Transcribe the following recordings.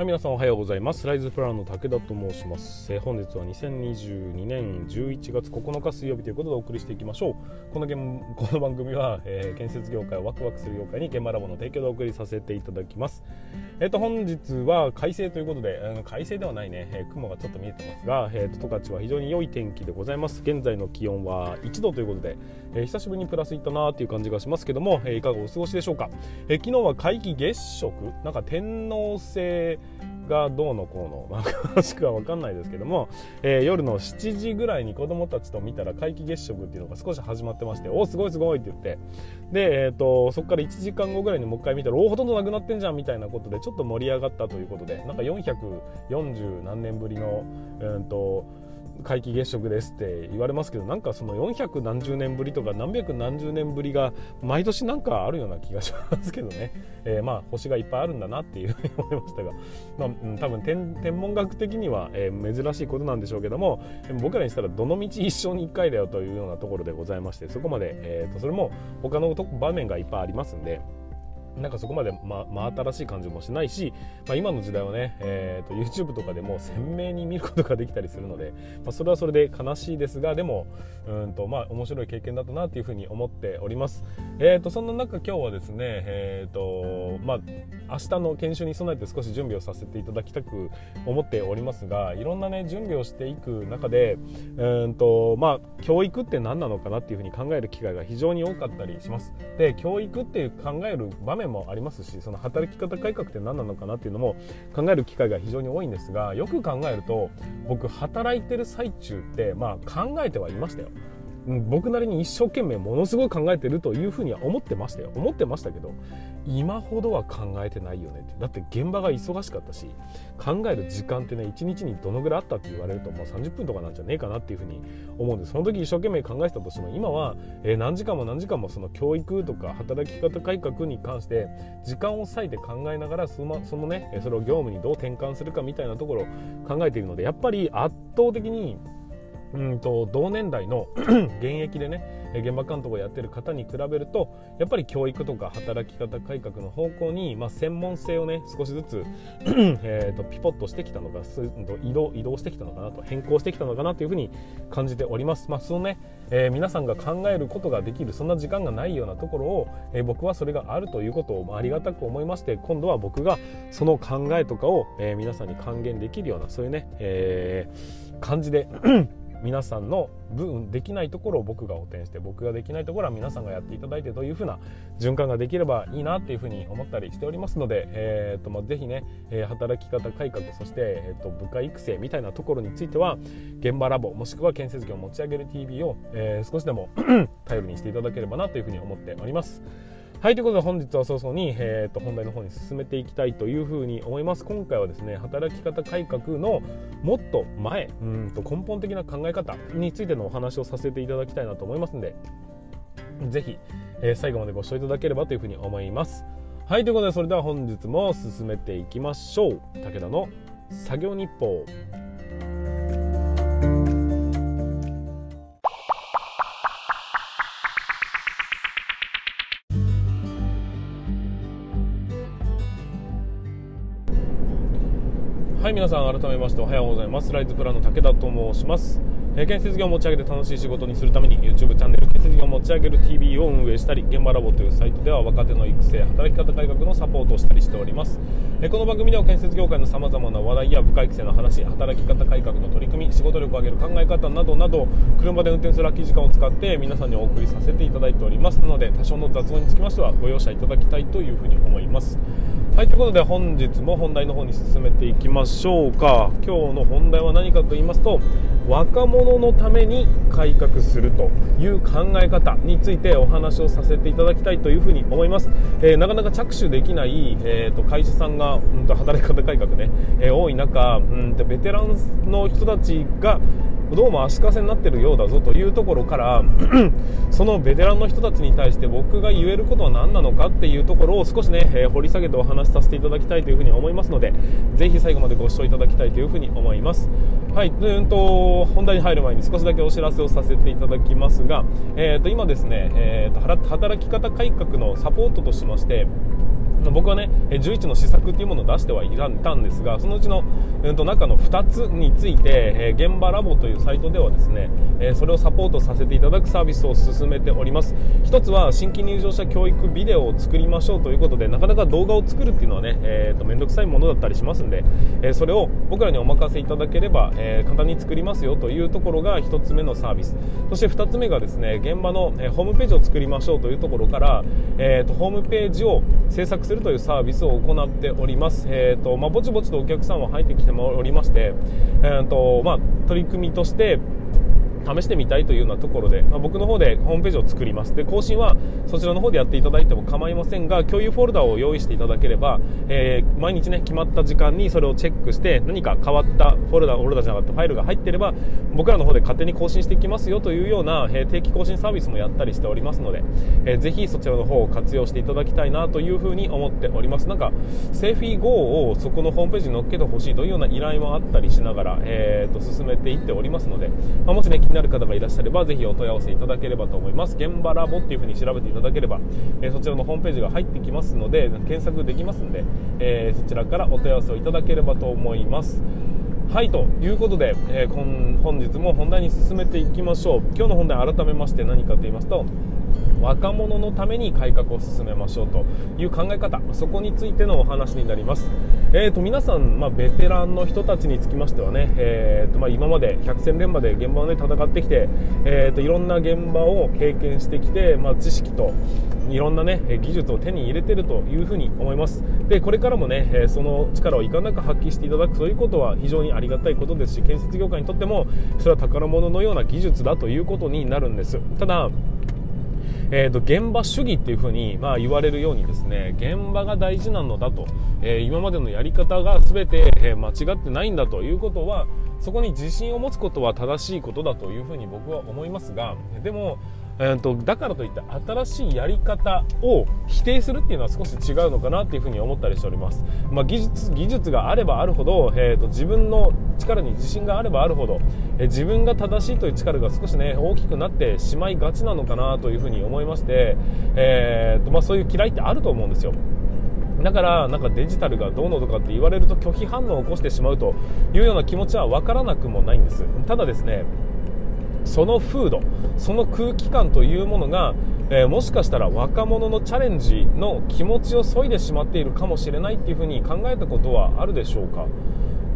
はい、皆さんおはようございます。ライズプランの武田と申します。えー、本日は2022年11月9日水曜日ということでお送りしていきましょう。この この番組は、えー、建設業界をワクワクする業界に現場ラボの提供でお送りさせていただきます。えっ、ー、と、本日は快晴ということで、うん、快晴ではないね、え雲がちょっと見えてますが、えーと、十勝は非常に良い天気でございます。現在の気温は1度ということで、え久しぶりにプラスいったなーっていう感じがしますけども、えいかがお過ごしでしょうか？え昨日は皆既月食、なんか天王星がどうのこうの、まあ、詳しくは分かんないですけども、え、夜の7時ぐらいに子供たちと見たら皆既月食っていうのが少し始まってましておおすごいすごいって言ってで、えーと、そこから1時間後ぐらいにもう一回見たらおおほとんどなくなってんじゃんみたいなことでちょっと盛り上がったということでなんか440何年ぶりの、えーと皆既月食ですって言われますけどなんかその400何十年ぶりとか何百何十年ぶりが毎年なんかあるような気がしますけどね、えー、まあ星がいっぱいあるんだなっていうふうに思いましたが、まあ、多分天天文学的には、えー、珍しいことなんでしょうけども僕らにしたらどのみち一生に1回だよというようなところでございましてそこまで、えーと、それも他の場面がいっぱいありますんで。なんかそこまで、ま、真新しい感じもしないし、まあ、今の時代はね、えーと、YouTube とかでも鮮明に見ることができたりするので、まあ、それはそれで悲しいですがでもうんと、まあ、面白い経験だったなというふうに思っております、えーと、そんな中今日はですね、えーとまあ、明日の研修に備えて少し準備をさせていただきたく思っておりますがいろんなね準備をしていく中でうんと、まあ、教育って何なのかなっていうふうに考える機会が非常に多かったりします。で教育っていう考える場面もありますしその働き方改革って何なのかなっていうのも考える機会が非常に多いんですがよく考えると僕働いてる最中ってまあ考えてはいましたよ。僕なりに一生懸命ものすごい考えてるというふうには思ってましたよ。思ってましたけど今ほどは考えてないよねって。だって現場が忙しかったし考える時間ってね1日にどのぐらいあったって言われるともう30分とかなんじゃねえかなっていうふうに思うんです。その時一生懸命考えてたとしても今は、え、何時間も何時間もその教育とか働き方改革に関して時間を割いて考えながらそのそのねそれを業務にどう転換するかみたいなところを考えているのでやっぱり圧倒的にうんと同年代の 現役でね現場監督をやってる方に比べるとやっぱり教育とか働き方改革の方向に、まあ、専門性をね少しずつ えとピポッとしてきたのか移動移動してきたのかなと変更してきたのかなというふうに感じております。まあ、そのね、えー、皆さんが考えることができるそんな時間がないようなところを、えー、僕はそれがあるということをありがたく思いまして今度は僕がその考えとかを、えー、皆さんに還元できるようなそういうね、え感じで 皆さんの分できないところを僕が補填して僕ができないところは皆さんがやっていただいてというふうな循環ができればいいなっていうふうに思ったりしておりますので、えーとまあ、ぜひね、え、働き方改革そして、えーと、部下育成みたいなところについては現場ラボもしくは建設業を持ち上げる TV を、えー、少しでも 頼りにしていただければなというふうに思っております。はいということで本日は早々に、えーと、本題の方に進めていきたいというふうに思います。今回はですね働き方改革のもっと前うんと根本的な考え方についてのお話をさせていただきたいなと思いますのでぜひ、えー、最後までご視聴いただければというふうに思います。はいということでそれでは本日も進めていきましょう。武田の作業日報。はい皆さん改めましておはようございます。ライズプランの武田と申します、えー、建設業を持ち上げて楽しい仕事にするために YouTube チャンネル建設業を持ち上げる TV を運営したり現場ラボというサイトでは若手の育成働き方改革のサポートをしたりしております、えー、この番組では建設業界のさまざまな話題や部下育成の話働き方改革の取り組み仕事力を上げる考え方などなど車で運転する空き時間を使って皆さんにお送りさせていただいております。なので多少の雑音につきましてはご容赦いただきたいというふうに思います。はいということで本日も本題の方に進めていきましょうか。今日の本題は何かと言いますと若者のために改革するという考え方についてお話をさせていただきたいというふうに思います、えー、なかなか着手できない、えーと、会社さんが、うん、と働き方改革ね、えー、多い中、うんとベテランの人たちがどうも足かせになってるようだぞというところから そのベテランの人たちに対して僕が言えることは何なのかっていうところを少しね、えー、掘り下げてお話しさせていただきたいというふうに思いますのでぜひ最後までご視聴いただきたいというふうに思います。はいうんと本題に入る前に少しだけお知らせをさせていただきますが、えー、と今ですね、えー、と働き方改革のサポートとしまして僕はね11の施策っていうものを出してはいたんですがそのうちの、えー、と中の2つについて、えー、現場ラボというサイトではですね、えー、それをサポートさせていただくサービスを進めております。1つは新規入場者教育ビデオを作りましょうということでなかなか動画を作るっていうのはね、えー、とめんどくさいものだったりしますんで、えそれを僕らにお任せいただければ、え簡単に作りますよというところが1つ目のサービス。そして2つ目がですね現場の、えホームページを作りましょうというところから、えー、とホームページを制作するというサービスを行っております、えーとまあ、ぼちぼちとお客さんは入ってきておりまして、えーとまあ、取り組みとして試してみたいというようなところで、まあ、僕の方でホームページを作ります。で更新はそちらの方でやっていただいても構いませんが共有フォルダを用意していただければ、えー、毎日ね決まった時間にそれをチェックして何か変わったフォルダフォルダじゃなくてファイルが入っていれば僕らの方で勝手に更新していきますよというような、えー、定期更新サービスもやったりしておりますので、えー、ぜひそちらの方を活用していただきたいなというふうに思っております。なんかセーフィー GO をそこのホームページに載っけてほしいというような依頼もあったりしながら、えーと、進めていっておりますので、まあ、もしねになる方がいらっしゃればぜひお問い合わせいただければと思います。現場ラボっていう風に調べていただければ、えー、そちらのホームページが入ってきますので検索できますので、えー、そちらからお問い合わせをいただければと思います。はいということで、えー、本日も本題に進めていきましょう。今日の本題改めまして何かと言いますと若者のために改革を進めましょうという考え方そこについてのお話になります、えーと、皆さん、まあ、ベテランの人たちにつきましてはね、えーとまあ、今まで百戦錬磨で現場を、ね、戦ってきて、えーと、いろんな現場を経験してきて、まあ、知識といろんな、ね、技術を手に入れているというふうに思います。でこれからもねその力をいかなく発揮していただくということは非常にありがたいことですし建設業界にとってもそれは宝物のような技術だということになるんです。ただえーと、現場主義っていうふうに、まあ、言われるようにですね現場が大事なのだと、えー、今までのやり方が全て、えー、間違ってないんだということはそこに自信を持つことは正しいことだというふうに僕は思いますがでもえーと、だからといって新しいやり方を否定するっていうのは少し違うのかなっていうふうに思ったりしております、まあ、技術技術があればあるほど、えーと、自分の力に自信があればあるほど、えー、自分が正しいという力が少しね大きくなってしまいがちなのかなというふうに思いまして、えーとまあ、そういう嫌いってあると思うんですよ。だからなんかデジタルがどうのとかって言われると拒否反応を起こしてしまうというような気持ちは分からなくもないんです。ただですねその風土その空気感というものが、えー、もしかしたら若者のチャレンジの気持ちを削いでしまっているかもしれないっていうふうに考えたことはあるでしょうか？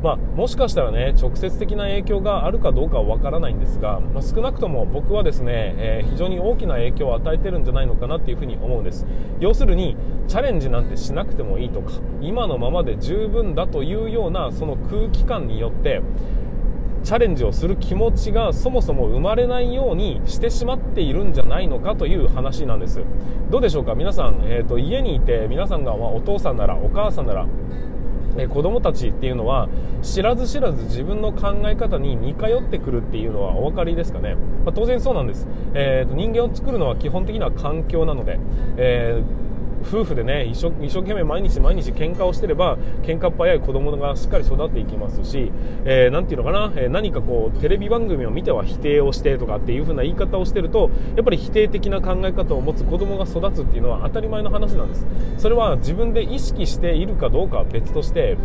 まあ、もしかしたらね直接的な影響があるかどうかはわからないんですが、まあ、少なくとも僕はですね、えー、非常に大きな影響を与えてるんじゃないのかなっていうふうに思うんです。要するにチャレンジなんてしなくてもいいとか今のままで十分だというようなその空気感によってチャレンジをする気持ちがそもそも生まれないようにしてしまっているんじゃないのかという話なんです。どうでしょうか？皆さん、えーと、家にいて皆さんが、まあ、お父さんならお母さんならえ子供たちっていうのは知らず知らず自分の考え方に似通ってくるっていうのはお分かりですかね、まあ、当然そうなんです、えーと、人間を作るのは基本的には環境なので、えー夫婦でね一生一生懸命毎日毎日喧嘩をしてれば喧嘩っ早い子供がしっかり育っていきますし、えー、て言うのかな、えー、何かこうテレビ番組を見ては否定をしてとかっていう風な言い方をしてるとやっぱり否定的な考え方を持つ子供が育つっていうのは当たり前の話なんです。それは自分で意識しているかどうかは別として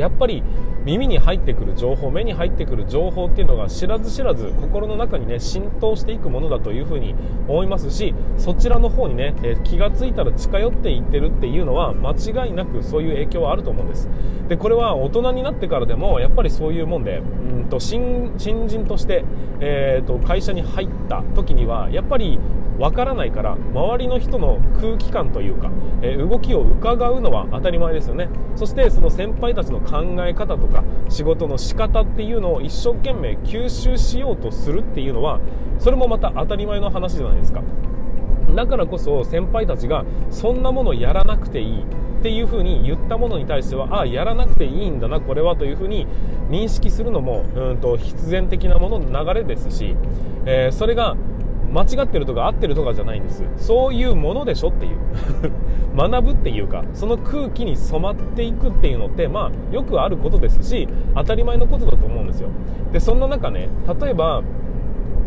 やっぱり耳に入ってくる情報目に入ってくる情報っていうのが知らず知らず心の中にね浸透していくものだというふうに思いますしそちらの方にね、え気がついたら近寄っていってるっていうのは間違いなくそういう影響はあると思うんです。でこれは大人になってからでもやっぱりそういうもんでうんと新人として、えーと会社に入った時にはやっぱりわからないから周りの人の空気感というか、えー、動きを伺うのは当たり前ですよね。そしてその先輩たちの考え方とか仕事の仕方っていうのを一生懸命吸収しようとするっていうのはそれもまた当たり前の話じゃないですか。だからこそ先輩たちがそんなものやらなくていいっていう風に言ったものに対してはああやらなくていいんだなこれはという風に認識するのもうんと必然的なものの流れですし、えー、それが間違ってるとか合ってるとかじゃないんです。そういうものでしょっていう。学ぶっていうかその空気に染まっていくっていうのってまあよくあることですし当たり前のことだと思うんですよ。でそんな中ね例えば、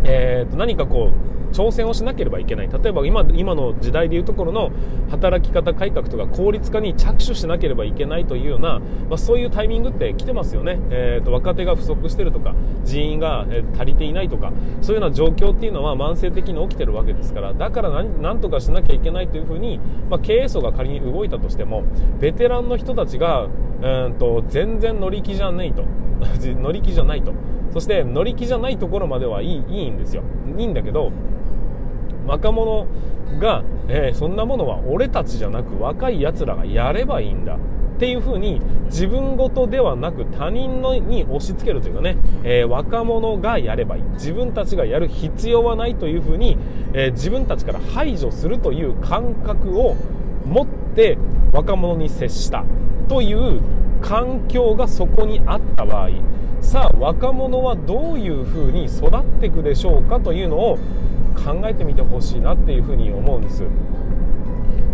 えー、と何かこう挑戦をしなければいけない。例えば今今の時代でいうところの働き方改革とか効率化に着手しなければいけないというような、まあ、そういうタイミングって来てますよね、えーと、若手が不足してるとか人員が、え足りていないとかそういうような状況っていうのは慢性的に起きてるわけですからだから何とかしなきゃいけないというふうに、まあ、経営層が仮に動いたとしてもベテランの人たちがうんと全然乗り気じゃないと 乗り気じゃないと。そして乗り気じゃないところまではいいいいんですよ。いいんだけど若者が、えー、そんなものは俺たちじゃなく若いやつらがやればいいんだ。っていう風に自分事ではなく他人のに押し付けるというかね、えー、若者がやればいい。自分たちがやる必要はないという風に、えー、自分たちから排除するという感覚を持って若者に接したという環境がそこにあった場合。さあ若者はどういう風に育っていくでしょうかというのを考えてみてほしいなっていうふうに思うんです。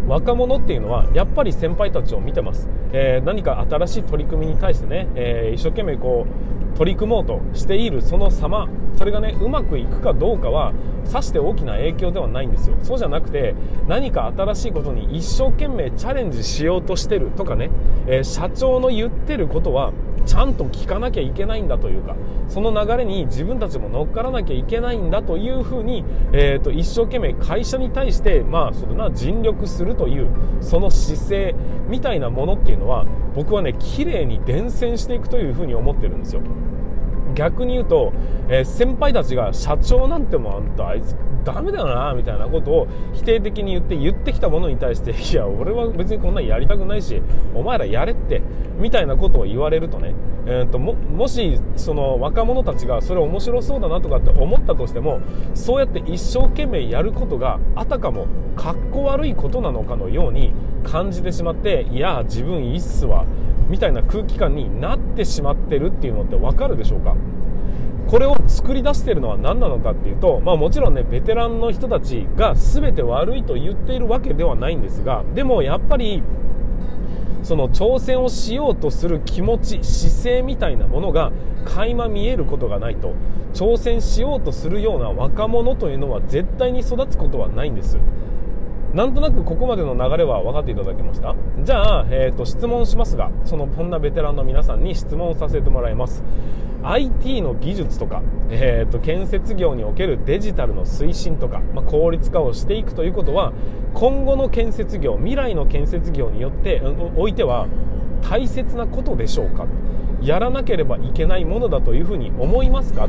若者っていうのはやっぱり先輩たちを見てます、えー、何か新しい取り組みに対してね、えー、一生懸命こう取り組もうとしているその様それがねうまくいくかどうかはさして大きな影響ではないんですよ。そうじゃなくて何か新しいことに一生懸命チャレンジしようとしてるとかね、えー、社長の言ってることはちゃんと聞かなきゃいけないんだというかその流れに自分たちも乗っからなきゃいけないんだというふうに、えーと、一生懸命会社に対してまあそれな尽力するというその姿勢みたいなものっていうのは僕はね綺麗に伝染していくというふうに思ってるんですよ。逆に言うと、えー、先輩たちが社長なんてもあんたあいつダメだよなみたいなことを否定的に言って言ってきたものに対して いや俺は別にこんなにやりたくないしお前らやれってみたいなことを言われるとね、えーと、ももしその若者たちがそれ面白そうだなとかって思ったとしてもそうやって一生懸命やることがあたかもかっこ悪いことなのかのように感じてしまっていや自分いいっすわ。みたいな空気感になってしまってるっていうのってわかるでしょうか？これを作り出しているのは何なのかっていうと、まあ、もちろんねベテランの人たちが全て悪いと言っているわけではないんですがでもやっぱりその挑戦をしようとする気持ち姿勢みたいなものが垣間見えることがないと挑戦しようとするような若者というのは絶対に育つことはないんです。なんとなくここまでの流れは分かっていただけました？じゃあ、えーと、質問しますがそのこんなベテランの皆さんに質問させてもらいます。IT の技術とか、えーと、建設業におけるデジタルの推進とか、まあ、効率化をしていくということは今後の建設業未来の建設業によっておいては大切なことでしょうか？やらなければいけないものだというふうに思いますか？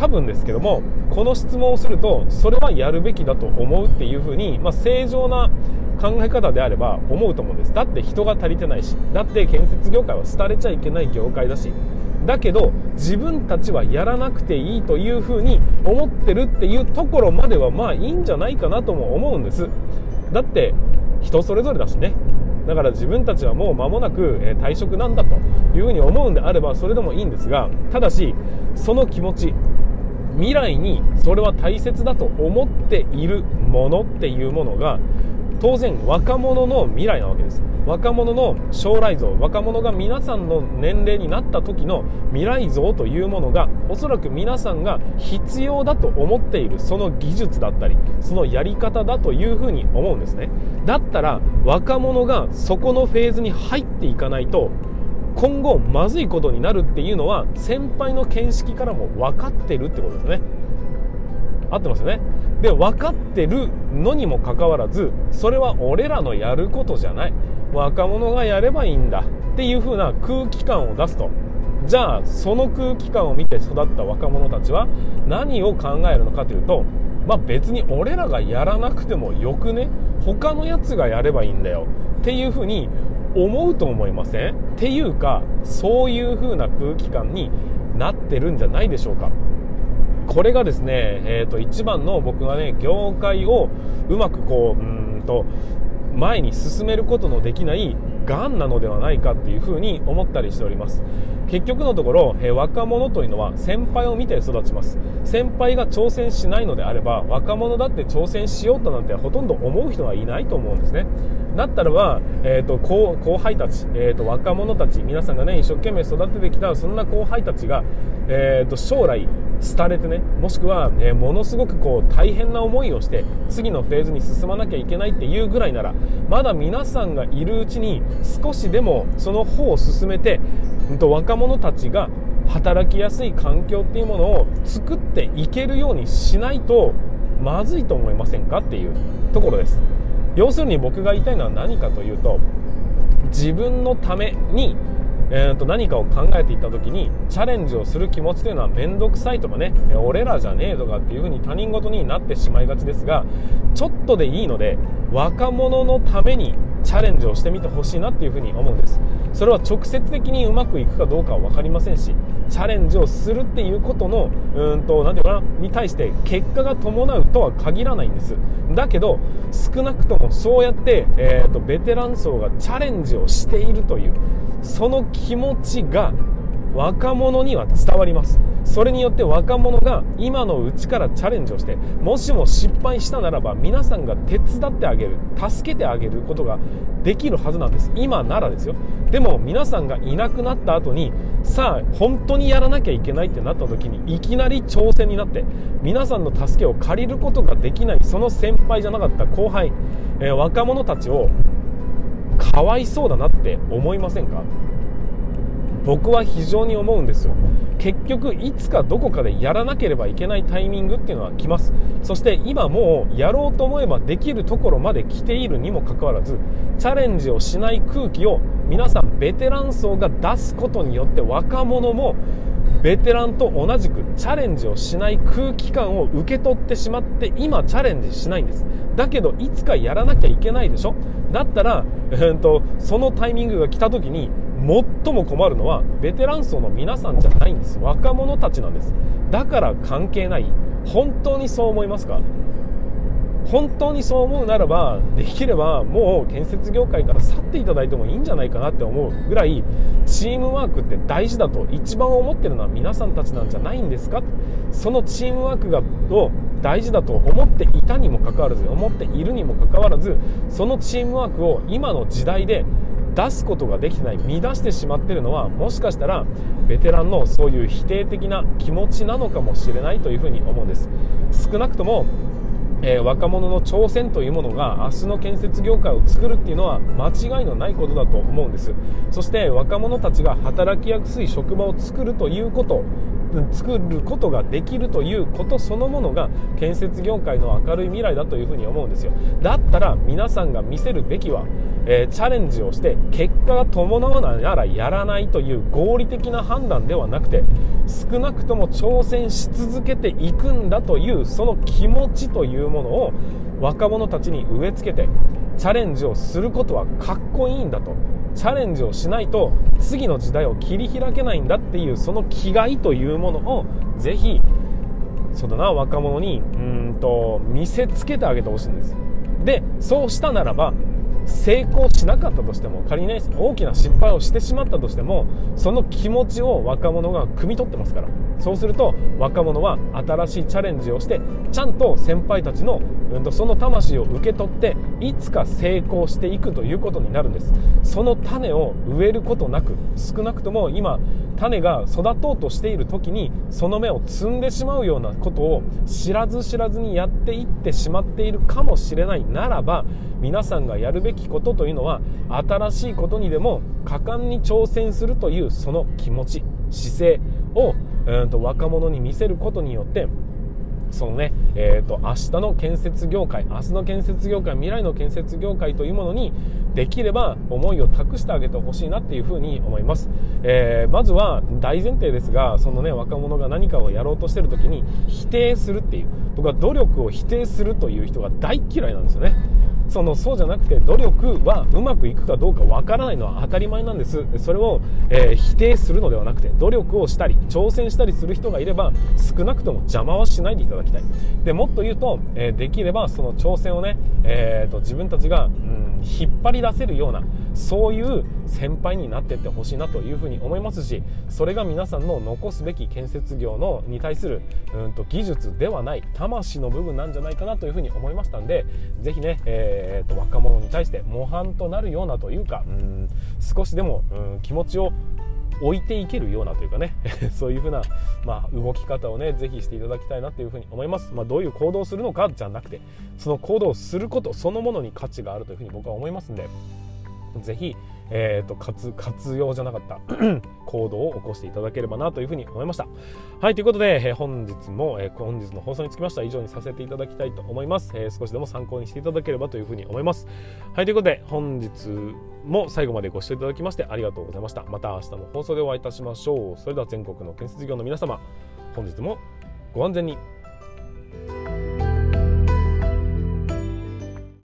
多分ですけどもこの質問をするとそれはやるべきだと思うっていうふうに、まあ、正常な考え方であれば思うと思うんです。だって人が足りてないしだって建設業界は廃れちゃいけない業界だしだけど自分たちはやらなくていいというふうに思ってるっていうところまではまあいいんじゃないかなとも思うんです。だって人それぞれだしね。だから自分たちはもう間もなく退職なんだというふうに思うんであればそれでもいいんですがただしその気持ち未来にそれは大切だと思っているものっていうものが当然若者の未来なわけです。若者の将来像若者が皆さんの年齢になった時の未来像というものがおそらく皆さんが必要だと思っているその技術だったりそのやり方だというふうに思うんですね。だったら若者がそこのフェーズに入っていかないと今後まずいことになるっていうのは先輩の見識からも分かってるってことですね。合ってますよね。で分かってるのにもかかわらずそれは俺らのやることじゃない。若者がやればいいんだっていう風な空気感を出すと。じゃあその空気感を見て育った若者たちは何を考えるのかというとまあ別に俺らがやらなくてもよくね？他のやつがやればいいんだよっていう風に思うと思いません？っていうかそういう風な空気感になってるんじゃないでしょうか。これがですね、えーと、一番の僕がね業界をうまくこううんと前に進めることのできないがんなのではないかっていうふうに思ったりしております。結局のところ、え若者というのは先輩を見て育ちます。先輩が挑戦しないのであれば若者だって挑戦しようとなんてほとんど思う人はいないと思うんですね。だったらば、えーと、後後輩たち、えーと、若者たち皆さんがね一生懸命育ててきたそんな後輩たちが、えーと将来廃れてねもしくは、えものすごくこう大変な思いをして次のフェーズに進まなきゃいけないっていうぐらいならまだ皆さんがいるうちに少しでもその方を進めて、うん、と若者たちが働きやすい環境っていうものを作っていけるようにしないとまずいと思いませんかっていうところです。要するに僕が言いたいのは何かというと自分のためにえー、と何かを考えていった時にチャレンジをする気持ちというのは面倒くさいとかね俺らじゃねえとかっていう風に他人事になってしまいがちですがちょっとでいいので若者のためにチャレンジをしてみてほしいなっていう風に思うんです。それは直接的にうまくいくかどうかは分かりませんしチャレンジをするっていうことのうんと何て言うかなに対して結果が伴うとは限らないんです。だけど少なくともそうやって、えーとベテラン層がチャレンジをしているというその気持ちが若者には伝わります。それによって若者が今のうちからチャレンジをしてもしも失敗したならば皆さんが手伝ってあげる。助けてあげることができるはずなんです。今ならですよ。でも皆さんがいなくなった後にさあ本当にやらなきゃいけないってなった時にいきなり挑戦になって皆さんの助けを借りることができないその先輩じゃなかった後輩、えー、若者たちをかわいそうだなって思いませんか？僕は非常に思うんですよ。結局いつかどこかでやらなければいけないタイミングっていうのは来ます。そして今もうやろうと思えばできるところまで来ているにもかかわらずチャレンジをしない空気を皆さんベテラン層が出すことによって若者もベテランと同じくチャレンジをしない空気感を受け取ってしまって今チャレンジしないんです。だけどいつかやらなきゃいけないでしょ？だったら、えーと、そのタイミングが来た時に最も困るのはベテラン層の皆さんじゃないんです。若者たちなんです。だから関係ない。本当にそう思いますか？本当にそう思うならばできればもう建設業界から去っていただいてもいいんじゃないかなって思うぐらいチームワークって大事だと一番思ってるのは皆さんたちなんじゃないんですか？そのチームワークがを大事だと思っていたにもかかわらず思っているにもかかわらずそのチームワークを今の時代で出すことができてない乱してしまってるのはもしかしたらベテランのそういう否定的な気持ちなのかもしれないというふうに思うんです。少なくともえー、若者の挑戦というものが明日の建設業界を作るっていうのは間違いのないことだと思うんです。そして若者たちが働きやすい職場を作るということ作ることができるということそのものが建設業界の明るい未来だというふうに思うんですよ。だったら皆さんが見せるべきは、えー、チャレンジをして結果が伴わないならやらないという合理的な判断ではなくて少なくとも挑戦し続けていくんだというその気持ちというものを若者たちに植え付けてチャレンジをすることはかっこいいんだと。チャレンジをしないと次の時代を切り開けないんだっていうその気概というものをぜひそうだな若者にうんと見せつけてあげてほしいんです。でそうしたならば成功しなかったとしても仮にね大きな失敗をしてしまったとしてもその気持ちを若者が汲み取ってますから。そうすると若者は新しいチャレンジをしてちゃんと先輩たちの、その魂を受け取っていつか成功していくということになるんです。その種を植えることなく少なくとも今種が育とうとしている時にその芽を摘んでしまうようなことを知らず知らずにやっていってしまっているかもしれないならば皆さんがやるべきことというのは新しいことにでも果敢に挑戦するというその気持ち姿勢をうんと若者に見せることによってそのね、えーと、明日の建設業界明日の建設業界未来の建設業界というものにできれば思いを託してあげてほしいなっていうふうに思います、えー、まずは大前提ですがそのね若者が何かをやろうとしてる時に否定するっていう。僕は努力を否定するという人が大嫌いなんですよね。そのそうじゃなくて努力はうまくいくかどうかわからないのは当たり前なんです。それを、えー、否定するのではなくて努力をしたり挑戦したりする人がいれば少なくとも邪魔はしないでいただきたい。でもっと言うと、えー、できればその挑戦をね、えーと、自分たちが、うん、引っ張り出せるようなそういう先輩になっていってほしいなというふうに思いますしそれが皆さんの残すべき建設業のに対するうんと技術ではない魂の部分なんじゃないかなというふうに思いましたんでぜひね、えーと、若者に対して模範となるようなというかうん少しでもうん気持ちを置いていけるようなというかね そういうふうな、まあ、動き方をねぜひしていただきたいなというふうに思います、まあ、どういう行動をするのかじゃなくてその行動をすることそのものに価値があるというふうに僕は思いますんでぜひえーと、活活用じゃなかった 行動を起こしていただければなというふうに思いました。はいということで、えー、本日も、えー、本日の放送につきましては以上にさせていただきたいと思います、えー、少しでも参考にしていただければというふうに思います。はいということで本日も最後までご視聴いただきましてありがとうございました。また明日の放送でお会いいたしましょう。それでは全国の建設業の皆様本日もご安全に。